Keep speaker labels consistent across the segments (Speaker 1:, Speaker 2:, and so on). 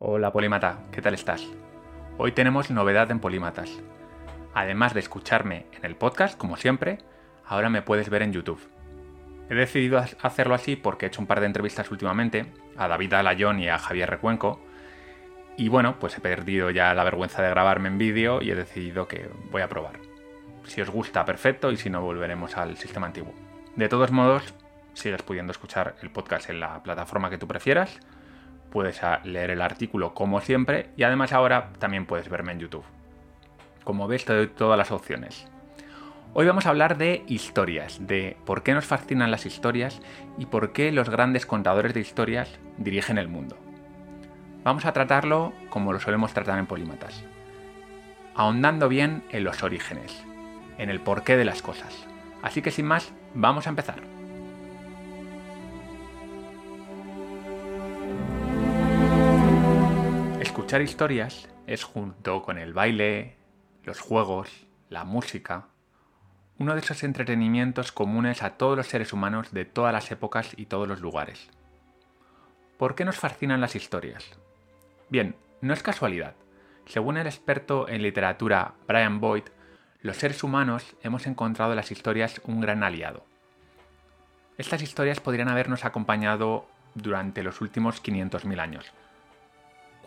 Speaker 1: Hola Polímata, ¿qué tal estás? Hoy tenemos novedad en Polímatas. Además de escucharme en el podcast, como siempre, ahora me puedes ver en YouTube. He decidido hacerlo así porque he hecho un par de entrevistas últimamente a David Alayón y a Javier Recuenco. Y bueno, pues he perdido ya la vergüenza de grabarme en vídeo y he decidido que voy a probar. Si os gusta, perfecto, y si no, volveremos al sistema antiguo. De todos modos, sigues pudiendo escuchar el podcast en la plataforma que tú prefieras puedes leer el artículo como siempre y además ahora también puedes verme en YouTube. Como ves, te doy todas las opciones. Hoy vamos a hablar de historias, de por qué nos fascinan las historias y por qué los grandes contadores de historias dirigen el mundo. Vamos a tratarlo como lo solemos tratar en Polímatas, ahondando bien en los orígenes, en el porqué de las cosas. Así que sin más, vamos a empezar. Escuchar historias es junto con el baile, los juegos, la música, uno de esos entretenimientos comunes a todos los seres humanos de todas las épocas y todos los lugares. ¿Por qué nos fascinan las historias? Bien, no es casualidad. Según el experto en literatura Brian Boyd, los seres humanos hemos encontrado en las historias un gran aliado. Estas historias podrían habernos acompañado durante los últimos 500.000 años,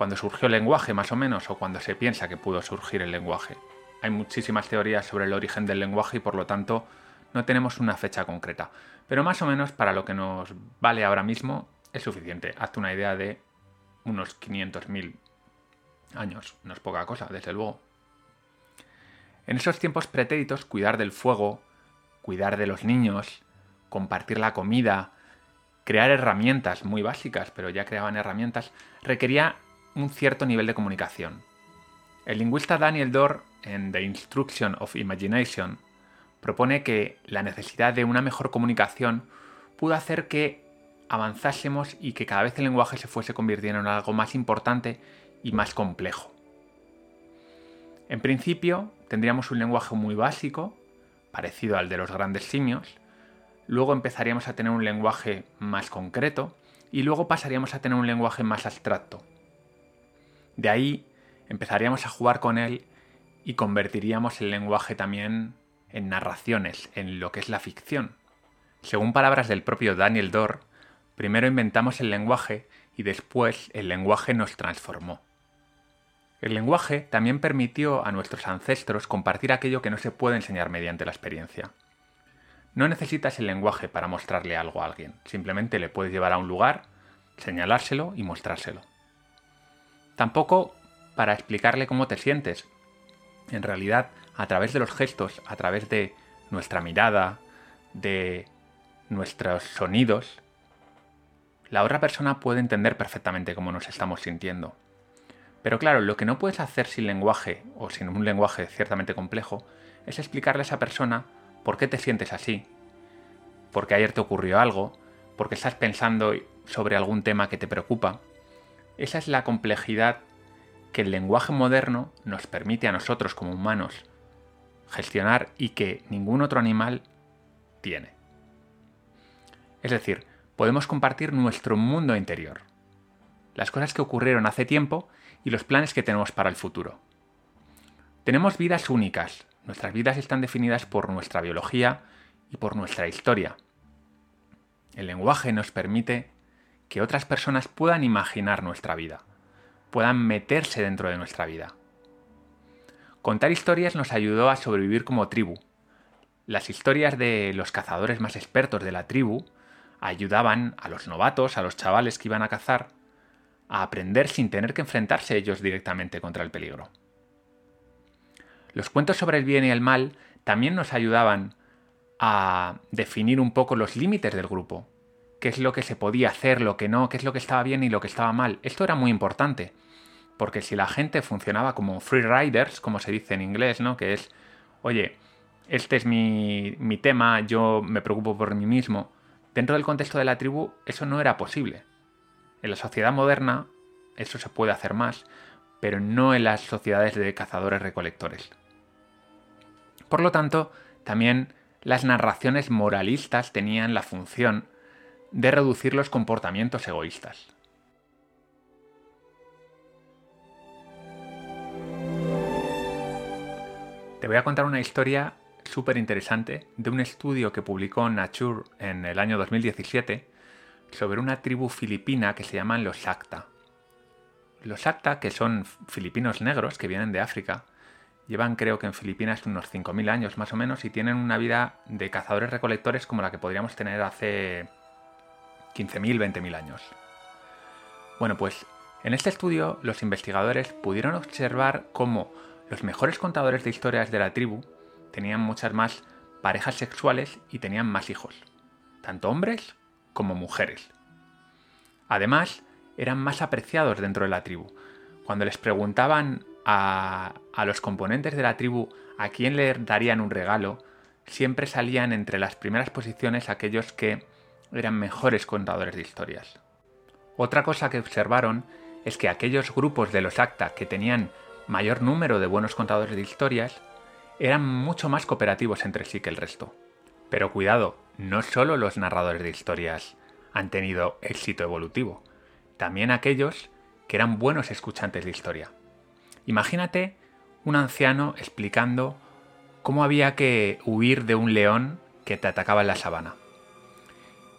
Speaker 1: cuando surgió el lenguaje más o menos, o cuando se piensa que pudo surgir el lenguaje. Hay muchísimas teorías sobre el origen del lenguaje y por lo tanto no tenemos una fecha concreta. Pero más o menos para lo que nos vale ahora mismo es suficiente. Hazte una idea de unos 500.000 años. No es poca cosa, desde luego. En esos tiempos pretéritos, cuidar del fuego, cuidar de los niños, compartir la comida, crear herramientas muy básicas, pero ya creaban herramientas, requería un cierto nivel de comunicación. El lingüista Daniel Dorr, en The Instruction of Imagination, propone que la necesidad de una mejor comunicación pudo hacer que avanzásemos y que cada vez el lenguaje se fuese convirtiendo en algo más importante y más complejo. En principio, tendríamos un lenguaje muy básico, parecido al de los grandes simios, luego empezaríamos a tener un lenguaje más concreto y luego pasaríamos a tener un lenguaje más abstracto, de ahí empezaríamos a jugar con él y convertiríamos el lenguaje también en narraciones, en lo que es la ficción. Según palabras del propio Daniel Dorr, primero inventamos el lenguaje y después el lenguaje nos transformó. El lenguaje también permitió a nuestros ancestros compartir aquello que no se puede enseñar mediante la experiencia. No necesitas el lenguaje para mostrarle algo a alguien, simplemente le puedes llevar a un lugar, señalárselo y mostrárselo. Tampoco para explicarle cómo te sientes. En realidad, a través de los gestos, a través de nuestra mirada, de nuestros sonidos, la otra persona puede entender perfectamente cómo nos estamos sintiendo. Pero claro, lo que no puedes hacer sin lenguaje, o sin un lenguaje ciertamente complejo, es explicarle a esa persona por qué te sientes así, porque ayer te ocurrió algo, porque estás pensando sobre algún tema que te preocupa, esa es la complejidad que el lenguaje moderno nos permite a nosotros como humanos gestionar y que ningún otro animal tiene. Es decir, podemos compartir nuestro mundo interior, las cosas que ocurrieron hace tiempo y los planes que tenemos para el futuro. Tenemos vidas únicas, nuestras vidas están definidas por nuestra biología y por nuestra historia. El lenguaje nos permite que otras personas puedan imaginar nuestra vida, puedan meterse dentro de nuestra vida. Contar historias nos ayudó a sobrevivir como tribu. Las historias de los cazadores más expertos de la tribu ayudaban a los novatos, a los chavales que iban a cazar, a aprender sin tener que enfrentarse ellos directamente contra el peligro. Los cuentos sobre el bien y el mal también nos ayudaban a definir un poco los límites del grupo, qué es lo que se podía hacer, lo que no, qué es lo que estaba bien y lo que estaba mal. Esto era muy importante, porque si la gente funcionaba como free riders, como se dice en inglés, ¿no? Que es, oye, este es mi, mi tema, yo me preocupo por mí mismo. Dentro del contexto de la tribu, eso no era posible. En la sociedad moderna, eso se puede hacer más, pero no en las sociedades de cazadores-recolectores. Por lo tanto, también las narraciones moralistas tenían la función de reducir los comportamientos egoístas. Te voy a contar una historia súper interesante de un estudio que publicó Nature en el año 2017 sobre una tribu filipina que se llaman los Shakta. Los Shakta, que son filipinos negros que vienen de África, llevan creo que en Filipinas unos 5.000 años más o menos y tienen una vida de cazadores recolectores como la que podríamos tener hace 15.000, 20.000 años. Bueno, pues en este estudio los investigadores pudieron observar cómo los mejores contadores de historias de la tribu tenían muchas más parejas sexuales y tenían más hijos, tanto hombres como mujeres. Además, eran más apreciados dentro de la tribu. Cuando les preguntaban a, los componentes de la tribu a quién le darían un regalo, siempre salían entre las primeras posiciones aquellos que eran mejores contadores de historias. Otra cosa que observaron es que aquellos grupos de los acta que tenían mayor número de buenos contadores de historias eran mucho más cooperativos entre sí que el resto. Pero cuidado, no solo los narradores de historias han tenido éxito evolutivo, también aquellos que eran buenos escuchantes de historia. Imagínate un anciano explicando cómo había que huir de un león que te atacaba en la sabana.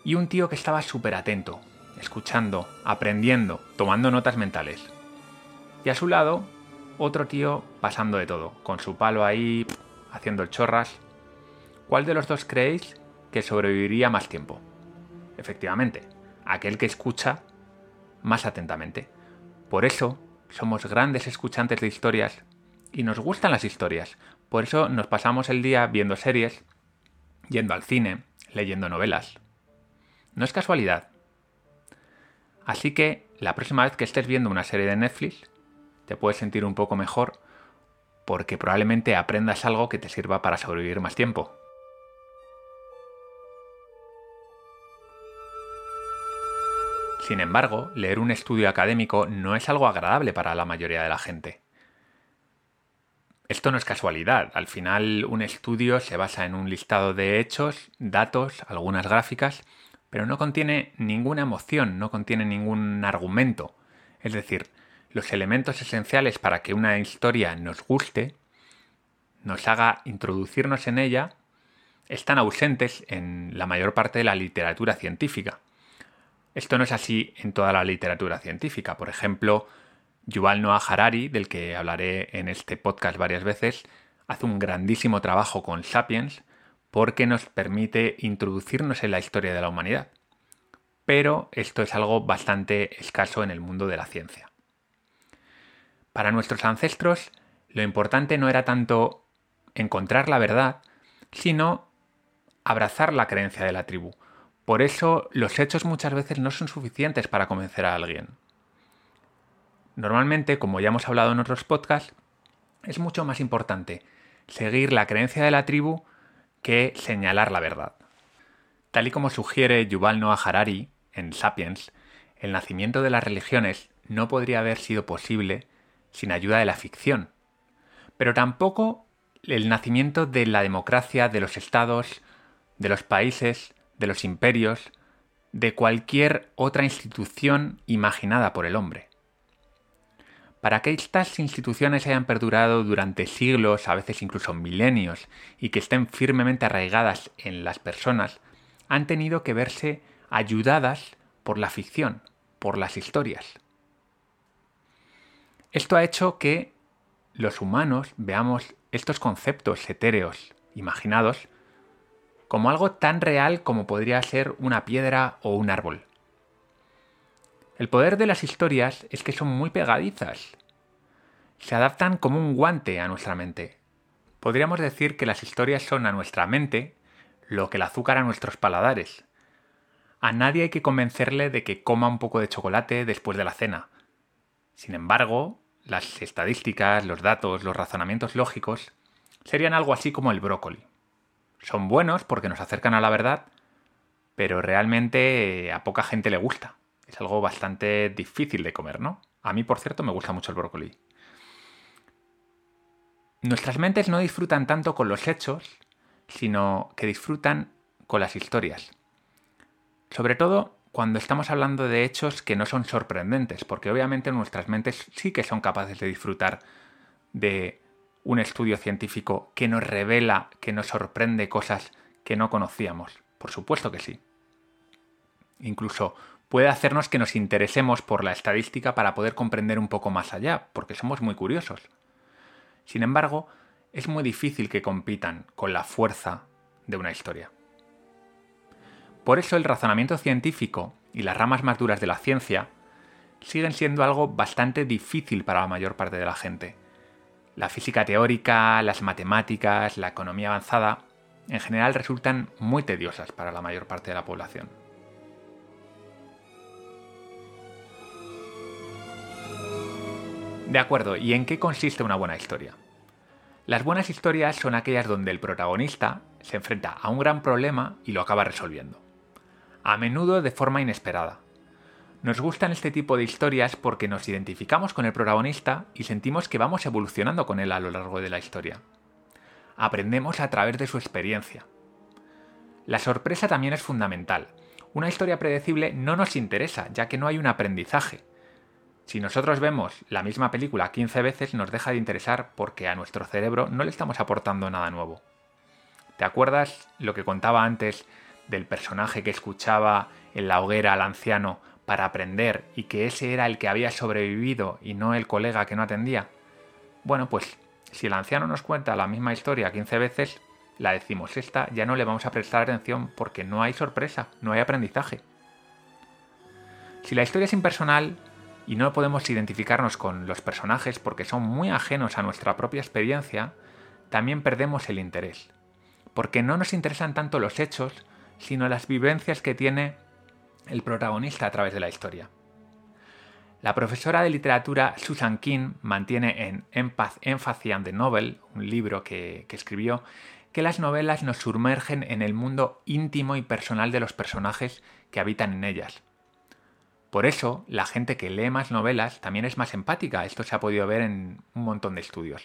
Speaker 1: Y un tío que estaba súper atento, escuchando, aprendiendo, tomando notas mentales. Y a su lado, otro tío pasando de todo, con su palo ahí, haciendo el chorras. ¿Cuál de los dos creéis que sobreviviría más tiempo? Efectivamente, aquel que escucha más atentamente. Por eso, somos grandes escuchantes de historias y nos gustan las historias. Por eso nos pasamos el día viendo series, yendo al cine, leyendo novelas. No es casualidad. Así que la próxima vez que estés viendo una serie de Netflix, te puedes sentir un poco mejor porque probablemente aprendas algo que te sirva para sobrevivir más tiempo. Sin embargo, leer un estudio académico no es algo agradable para la mayoría de la gente. Esto no es casualidad, al final un estudio se basa en un listado de hechos, datos, algunas gráficas, pero no contiene ninguna emoción, no contiene ningún argumento. Es decir, los elementos esenciales para que una historia nos guste, nos haga introducirnos en ella, están ausentes en la mayor parte de la literatura científica. Esto no es así en toda la literatura científica. Por ejemplo, Yuval Noah Harari, del que hablaré en este podcast varias veces, hace un grandísimo trabajo con Sapiens porque nos permite introducirnos en la historia de la humanidad. Pero esto es algo bastante escaso en el mundo de la ciencia. Para nuestros ancestros, lo importante no era tanto encontrar la verdad, sino abrazar la creencia de la tribu, por eso los hechos muchas veces no son suficientes para convencer a alguien. Normalmente, como ya hemos hablado en otros podcasts, es mucho más importante seguir la creencia de la tribu que señalar la verdad. Tal y como sugiere Yuval Noah Harari en Sapiens, el nacimiento de las religiones no podría haber sido posible sin ayuda de la ficción, pero tampoco el nacimiento de la democracia, de los estados, de los países, de los imperios, de cualquier otra institución imaginada por el hombre. Para que estas instituciones hayan perdurado durante siglos, a veces incluso milenios, y que estén firmemente arraigadas en las personas, han tenido que verse ayudadas por la ficción, por las historias. Esto ha hecho que los humanos veamos estos conceptos etéreos, imaginados, como algo tan real como podría ser una piedra o un árbol. El poder de las historias es que son muy pegadizas. Se adaptan como un guante a nuestra mente. Podríamos decir que las historias son a nuestra mente lo que el azúcar a nuestros paladares. A nadie hay que convencerle de que coma un poco de chocolate después de la cena. Sin embargo, las estadísticas, los datos, los razonamientos lógicos serían algo así como el brócoli son buenos porque nos acercan a la verdad, pero realmente a poca gente le gusta. Es algo bastante difícil de comer, ¿no? A mí, por cierto, me gusta mucho el brócoli. Nuestras mentes no disfrutan tanto con los hechos, sino que disfrutan con las historias. Sobre todo cuando estamos hablando de hechos que no son sorprendentes, porque obviamente nuestras mentes sí que son capaces de disfrutar de un estudio científico que nos revela, que nos sorprende cosas que no conocíamos? Por supuesto que sí. Incluso puede hacernos que nos interesemos por la estadística para poder comprender un poco más allá, porque somos muy curiosos. Sin embargo, es muy difícil que compitan con la fuerza de una historia. Por eso el razonamiento científico y las ramas más duras de la ciencia siguen siendo algo bastante difícil para la mayor parte de la gente. La física teórica, las matemáticas, la economía avanzada, en general resultan muy tediosas para la mayor parte de la población. De acuerdo, ¿y en qué consiste una buena historia? Las buenas historias son aquellas donde el protagonista se enfrenta a un gran problema y lo acaba resolviendo. A menudo de forma inesperada. Nos gustan este tipo de historias porque nos identificamos con el protagonista y sentimos que vamos evolucionando con él a lo largo de la historia. Aprendemos a través de su experiencia. La sorpresa también es fundamental. Una historia predecible no nos interesa, ya que no hay un aprendizaje. Si nosotros vemos la misma película 15 veces nos deja de interesar porque a nuestro cerebro no le estamos aportando nada nuevo. ¿Te acuerdas lo que contaba antes del personaje que escuchaba en la hoguera al anciano para aprender y que ese era el que había sobrevivido y no el colega que no atendía? Bueno, pues si el anciano nos cuenta la misma historia 15 veces, la decimos esta ya no le vamos a prestar atención porque no hay sorpresa, no hay aprendizaje. Si la historia es impersonal, y no podemos identificarnos con los personajes porque son muy ajenos a nuestra propia experiencia, también perdemos el interés. Porque no nos interesan tanto los hechos, sino las vivencias que tiene el protagonista a través de la historia. La profesora de literatura Susan King mantiene en Empath, Empathy and the Novel, un libro que, que escribió, que las novelas nos sumergen en el mundo íntimo y personal de los personajes que habitan en ellas por eso, la gente que lee más novelas también es más empática. Esto se ha podido ver en un montón de estudios.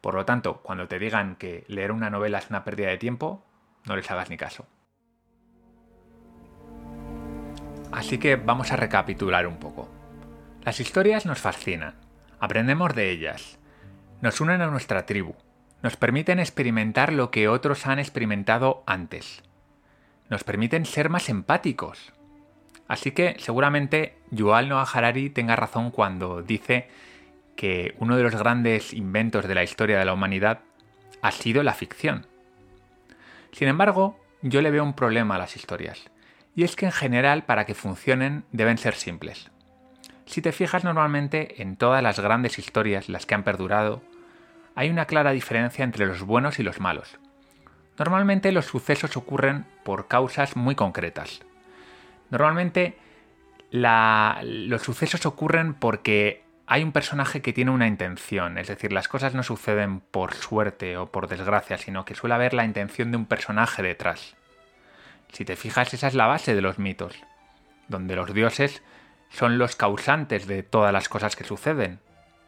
Speaker 1: Por lo tanto, cuando te digan que leer una novela es una pérdida de tiempo, no les hagas ni caso. Así que vamos a recapitular un poco. Las historias nos fascinan, aprendemos de ellas, nos unen a nuestra tribu, nos permiten experimentar lo que otros han experimentado antes, nos permiten ser más empáticos, Así que seguramente Yuval Noah Harari tenga razón cuando dice que uno de los grandes inventos de la historia de la humanidad ha sido la ficción. Sin embargo, yo le veo un problema a las historias, y es que en general para que funcionen deben ser simples. Si te fijas normalmente en todas las grandes historias, las que han perdurado, hay una clara diferencia entre los buenos y los malos. Normalmente los sucesos ocurren por causas muy concretas. Normalmente los sucesos ocurren porque hay un personaje que tiene una intención, es decir, las cosas no suceden por suerte o por desgracia, sino que suele haber la intención de un personaje detrás. Si te fijas, esa es la base de los mitos, donde los dioses son los causantes de todas las cosas que suceden.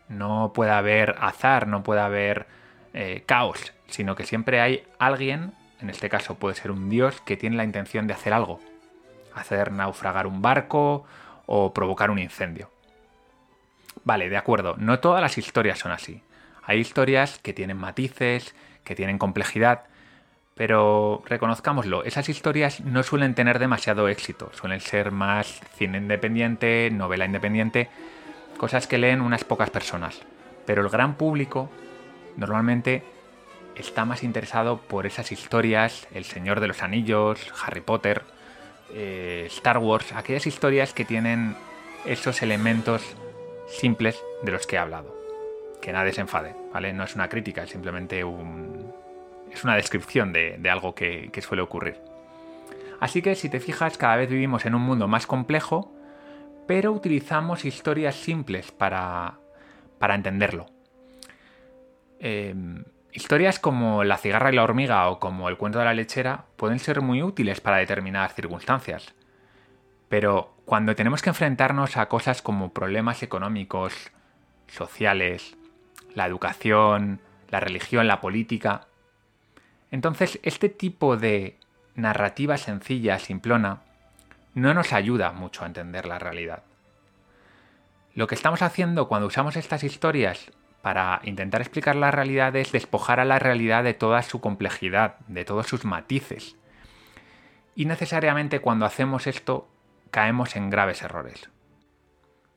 Speaker 1: No puede haber azar, no puede haber eh, caos, sino que siempre hay alguien, en este caso puede ser un dios, que tiene la intención de hacer algo hacer naufragar un barco o provocar un incendio. Vale, de acuerdo, no todas las historias son así. Hay historias que tienen matices, que tienen complejidad, pero reconozcámoslo, esas historias no suelen tener demasiado éxito, suelen ser más cine independiente, novela independiente, cosas que leen unas pocas personas. Pero el gran público normalmente está más interesado por esas historias, El Señor de los Anillos, Harry Potter, eh, Star Wars, aquellas historias que tienen esos elementos simples de los que he hablado. Que nadie se enfade, ¿vale? No es una crítica, es simplemente un, es una descripción de, algo que, que, suele ocurrir. Así que si te fijas, cada vez vivimos en un mundo más complejo, pero utilizamos historias simples para, para entenderlo. Eh, Historias como La cigarra y la hormiga o como El cuento de la lechera pueden ser muy útiles para determinadas circunstancias. Pero cuando tenemos que enfrentarnos a cosas como problemas económicos, sociales, la educación, la religión, la política, entonces este tipo de narrativa sencilla, simplona, no nos ayuda mucho a entender la realidad. Lo que estamos haciendo cuando usamos estas historias para intentar explicar la realidad es despojar a la realidad de toda su complejidad, de todos sus matices. Y necesariamente cuando hacemos esto caemos en graves errores.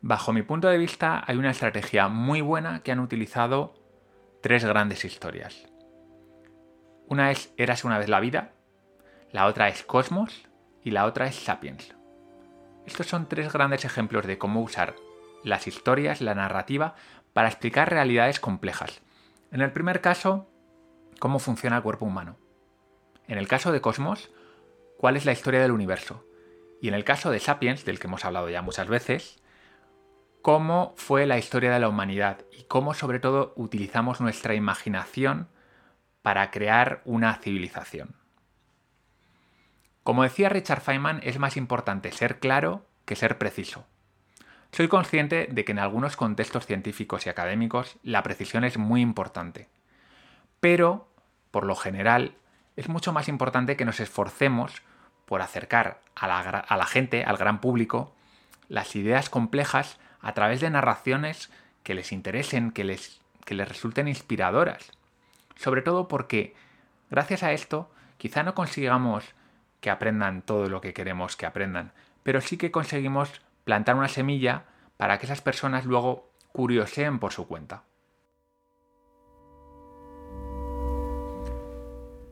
Speaker 1: Bajo mi punto de vista hay una estrategia muy buena que han utilizado tres grandes historias. Una es Érase una vez la vida, la otra es Cosmos y la otra es Sapiens. Estos son tres grandes ejemplos de cómo usar las historias, la narrativa, para explicar realidades complejas. En el primer caso, cómo funciona el cuerpo humano. En el caso de Cosmos, cuál es la historia del universo. Y en el caso de Sapiens, del que hemos hablado ya muchas veces, cómo fue la historia de la humanidad y cómo sobre todo utilizamos nuestra imaginación para crear una civilización. Como decía Richard Feynman, es más importante ser claro que ser preciso. Soy consciente de que en algunos contextos científicos y académicos la precisión es muy importante. Pero, por lo general, es mucho más importante que nos esforcemos por acercar a la, gente, al gran público, las ideas complejas a través de narraciones que les interesen, que les, que les resulten inspiradoras. Sobre todo porque, gracias a esto, quizá no consigamos que aprendan todo lo que queremos que aprendan, pero sí que conseguimos plantar una semilla para que esas personas luego curioseen por su cuenta.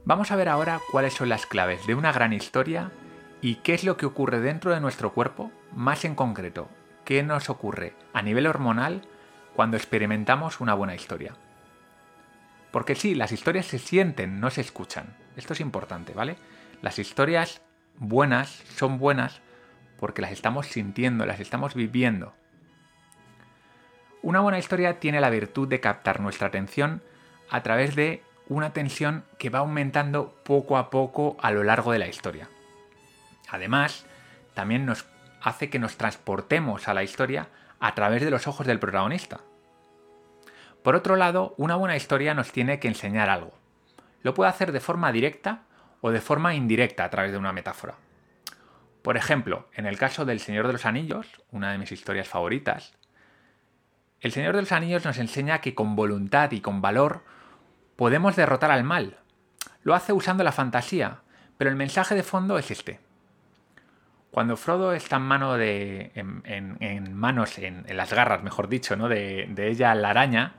Speaker 1: Vamos a ver ahora cuáles son las claves de una gran historia y qué es lo que ocurre dentro de nuestro cuerpo, más en concreto, qué nos ocurre a nivel hormonal cuando experimentamos una buena historia. Porque sí, las historias se sienten, no se escuchan. Esto es importante, ¿vale? Las historias buenas son buenas porque las estamos sintiendo, las estamos viviendo. Una buena historia tiene la virtud de captar nuestra atención a través de una tensión que va aumentando poco a poco a lo largo de la historia. Además, también nos hace que nos transportemos a la historia a través de los ojos del protagonista. Por otro lado, una buena historia nos tiene que enseñar algo. Lo puede hacer de forma directa o de forma indirecta a través de una metáfora. Por ejemplo, en el caso del Señor de los Anillos, una de mis historias favoritas, el Señor de los Anillos nos enseña que con voluntad y con valor podemos derrotar al mal. Lo hace usando la fantasía, pero el mensaje de fondo es este. Cuando Frodo está en, mano de, en, manos, en, las garras, mejor dicho, ¿no? de, ella, la araña,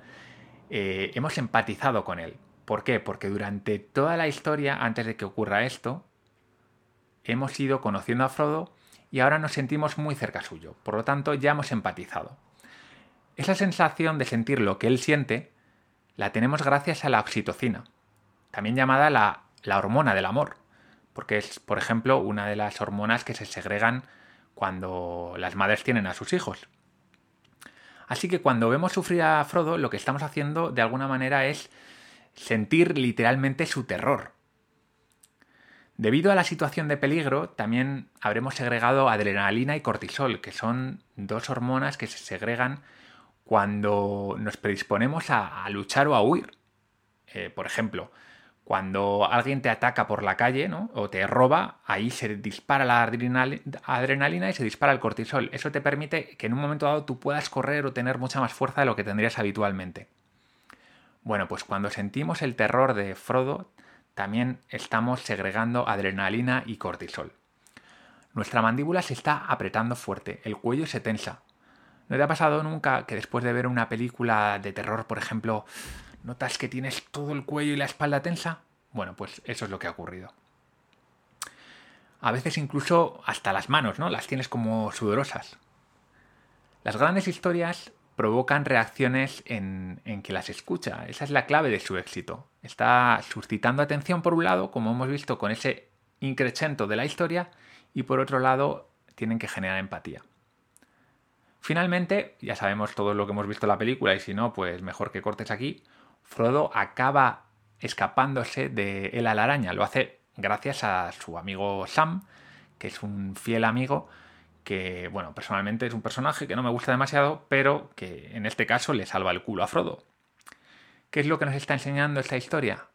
Speaker 1: eh, hemos empatizado con él. ¿Por qué? Porque durante toda la historia, antes de que ocurra esto, hemos ido conociendo a Frodo y ahora nos sentimos muy cerca suyo. Por lo tanto, ya hemos empatizado. Esa sensación de sentir lo que él siente la tenemos gracias a la oxitocina, también llamada la, la hormona del amor, porque es, por ejemplo, una de las hormonas que se segregan cuando las madres tienen a sus hijos. Así que cuando vemos sufrir a Frodo, lo que estamos haciendo de alguna manera es sentir literalmente su terror. Debido a la situación de peligro, también habremos segregado adrenalina y cortisol, que son dos hormonas que se segregan cuando nos predisponemos a, luchar o a huir. Eh, por ejemplo, cuando alguien te ataca por la calle o te roba, ahí se dispara la adrenalina y se dispara el cortisol. Eso te permite que en un momento dado tú puedas correr o tener mucha más fuerza de lo que tendrías habitualmente. Bueno, pues cuando sentimos el terror de Frodo, también estamos segregando adrenalina y cortisol. Nuestra mandíbula se está apretando fuerte, el cuello se tensa. ¿No te ha pasado nunca que después de ver una película de terror, por ejemplo, notas que tienes todo el cuello y la espalda tensa? Bueno, pues eso es lo que ha ocurrido. A veces incluso hasta las manos, ¿no? Las tienes como sudorosas. Las grandes historias provocan reacciones en, que las escucha. Esa es la clave de su éxito. Está suscitando atención por un lado, como hemos visto con ese increchento de la historia, y por otro lado tienen que generar empatía. Finalmente, ya sabemos todo lo que hemos visto en la película y si no, pues mejor que cortes aquí, Frodo acaba escapándose de él a la araña. Lo hace gracias a su amigo Sam, que es un fiel amigo que, bueno, personalmente es un personaje que no me gusta demasiado, pero que en este caso le salva el culo a Frodo. ¿Qué es lo que nos está enseñando esta historia?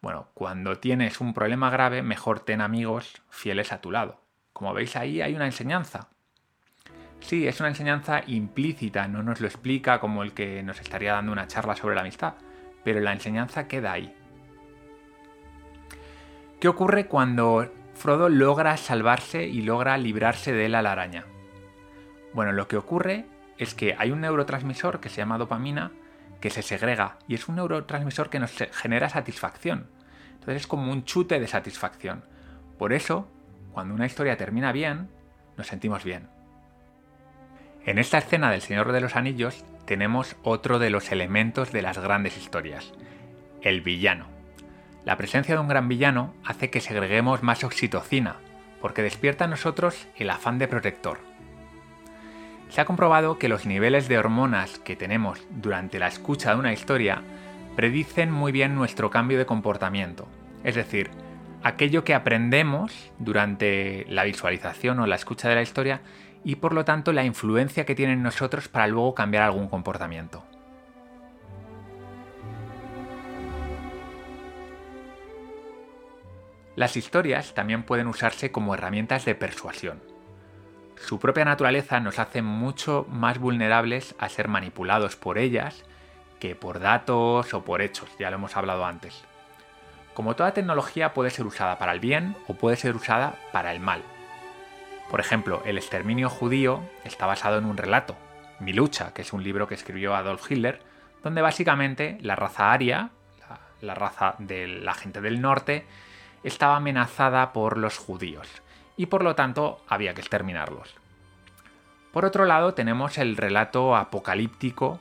Speaker 1: Bueno, cuando tienes un problema grave, mejor ten amigos fieles a tu lado. Como veis ahí hay una enseñanza. Sí, es una enseñanza implícita, no nos lo explica como el que nos estaría dando una charla sobre la amistad, pero la enseñanza queda ahí. ¿Qué ocurre cuando Frodo logra salvarse y logra librarse de la araña? Bueno, lo que ocurre es que hay un neurotransmisor que se llama dopamina que se segrega y es un neurotransmisor que nos genera satisfacción. Entonces es como un chute de satisfacción. Por eso, cuando una historia termina bien, nos sentimos bien. En esta escena del Señor de los Anillos tenemos otro de los elementos de las grandes historias, el villano. La presencia de un gran villano hace que segreguemos más oxitocina, porque despierta en nosotros el afán de protector. Se ha comprobado que los niveles de hormonas que tenemos durante la escucha de una historia predicen muy bien nuestro cambio de comportamiento. Es decir, aquello que aprendemos durante la visualización o la escucha de la historia y por lo tanto la influencia que tiene en nosotros para luego cambiar algún comportamiento. Las historias también pueden usarse como herramientas de persuasión. Su propia naturaleza nos hace mucho más vulnerables a ser manipulados por ellas que por datos o por hechos, ya lo hemos hablado antes. Como toda tecnología puede ser usada para el bien o puede ser usada para el mal. Por ejemplo, el exterminio judío está basado en un relato, Mi lucha, que es un libro que escribió Adolf Hitler, donde básicamente la raza aria, la, raza de la gente del norte, estaba amenazada por los judíos y por lo tanto había que exterminarlos. Por otro lado tenemos el relato apocalíptico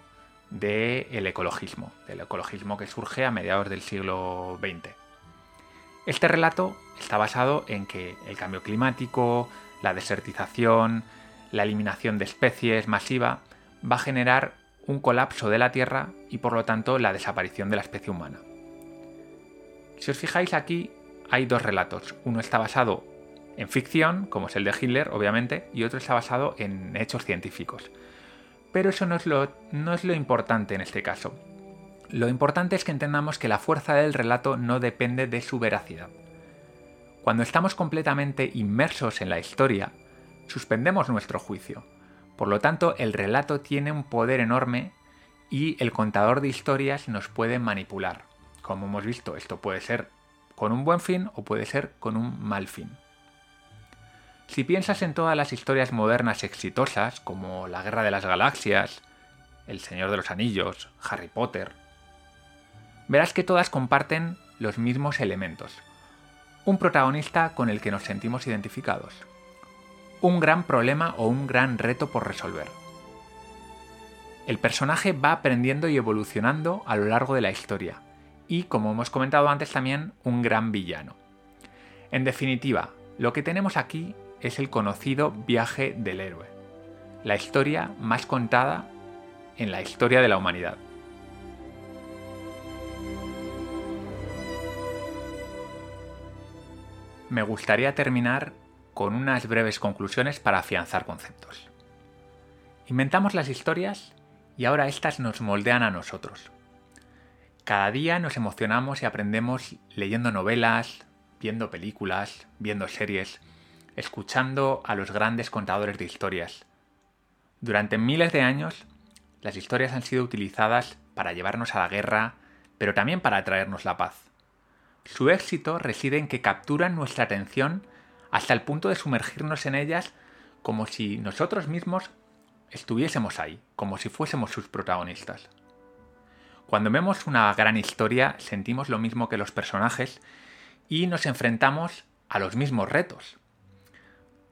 Speaker 1: del ecologismo, del ecologismo que surge a mediados del siglo XX. Este relato está basado en que el cambio climático, la desertización, la eliminación de especies masiva va a generar un colapso de la Tierra y por lo tanto la desaparición de la especie humana. Si os fijáis aquí hay dos relatos. Uno está basado en ficción, como es el de Hitler, obviamente, y otro está basado en hechos científicos. Pero eso no es, lo, importante en este caso. Lo importante es que entendamos que la fuerza del relato no depende de su veracidad. Cuando estamos completamente inmersos en la historia, suspendemos nuestro juicio. Por lo tanto, el relato tiene un poder enorme y el contador de historias nos puede manipular. Como hemos visto, esto puede ser con un buen fin o puede ser con un mal fin. Si piensas en todas las historias modernas exitosas, como La Guerra de las Galaxias, El Señor de los Anillos, Harry Potter, verás que todas comparten los mismos elementos. Un protagonista con el que nos sentimos identificados. Un gran problema o un gran reto por resolver. El personaje va aprendiendo y evolucionando a lo largo de la historia. Y, como hemos comentado antes también, un gran villano. En definitiva, lo que tenemos aquí es el conocido viaje del héroe, la historia más contada en la historia de la humanidad. Me gustaría terminar con unas breves conclusiones para afianzar conceptos. Inventamos las historias y ahora éstas nos moldean a nosotros. Cada día nos emocionamos y aprendemos leyendo novelas, viendo películas, viendo series, escuchando a los grandes contadores de historias. Durante miles de años, las historias han sido utilizadas para llevarnos a la guerra, pero también para traernos la paz. Su éxito reside en que capturan nuestra atención hasta el punto de sumergirnos en ellas como si nosotros mismos estuviésemos ahí, como si fuésemos sus protagonistas. Cuando vemos una gran historia sentimos lo mismo que los personajes y nos enfrentamos a los mismos retos.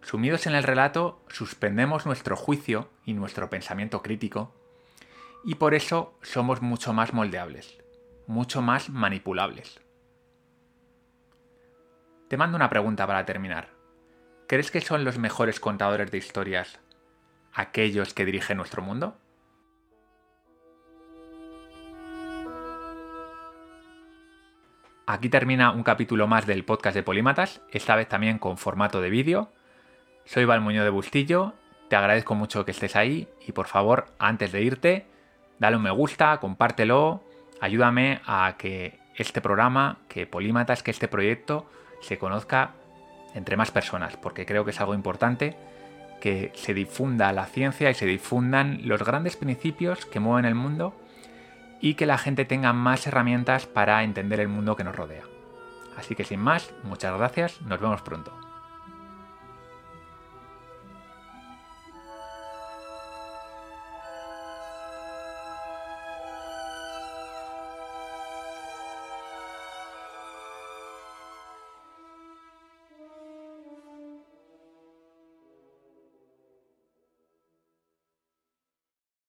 Speaker 1: Sumidos en el relato, suspendemos nuestro juicio y nuestro pensamiento crítico, y por eso somos mucho más moldeables, mucho más manipulables. Te mando una pregunta para terminar. ¿Crees que son los mejores contadores de historias aquellos que dirigen nuestro mundo? Aquí termina un capítulo más del podcast de Polímatas, esta vez también con formato de vídeo. Soy Valmuño de Bustillo, te agradezco mucho que estés ahí y por favor, antes de irte, dale un me gusta, compártelo, ayúdame a que este programa, que Polímatas, que este proyecto se conozca entre más personas, porque creo que es algo importante que se difunda la ciencia y se difundan los grandes principios que mueven el mundo y que la gente tenga más herramientas para entender el mundo que nos rodea. Así que sin más, muchas gracias, nos vemos pronto.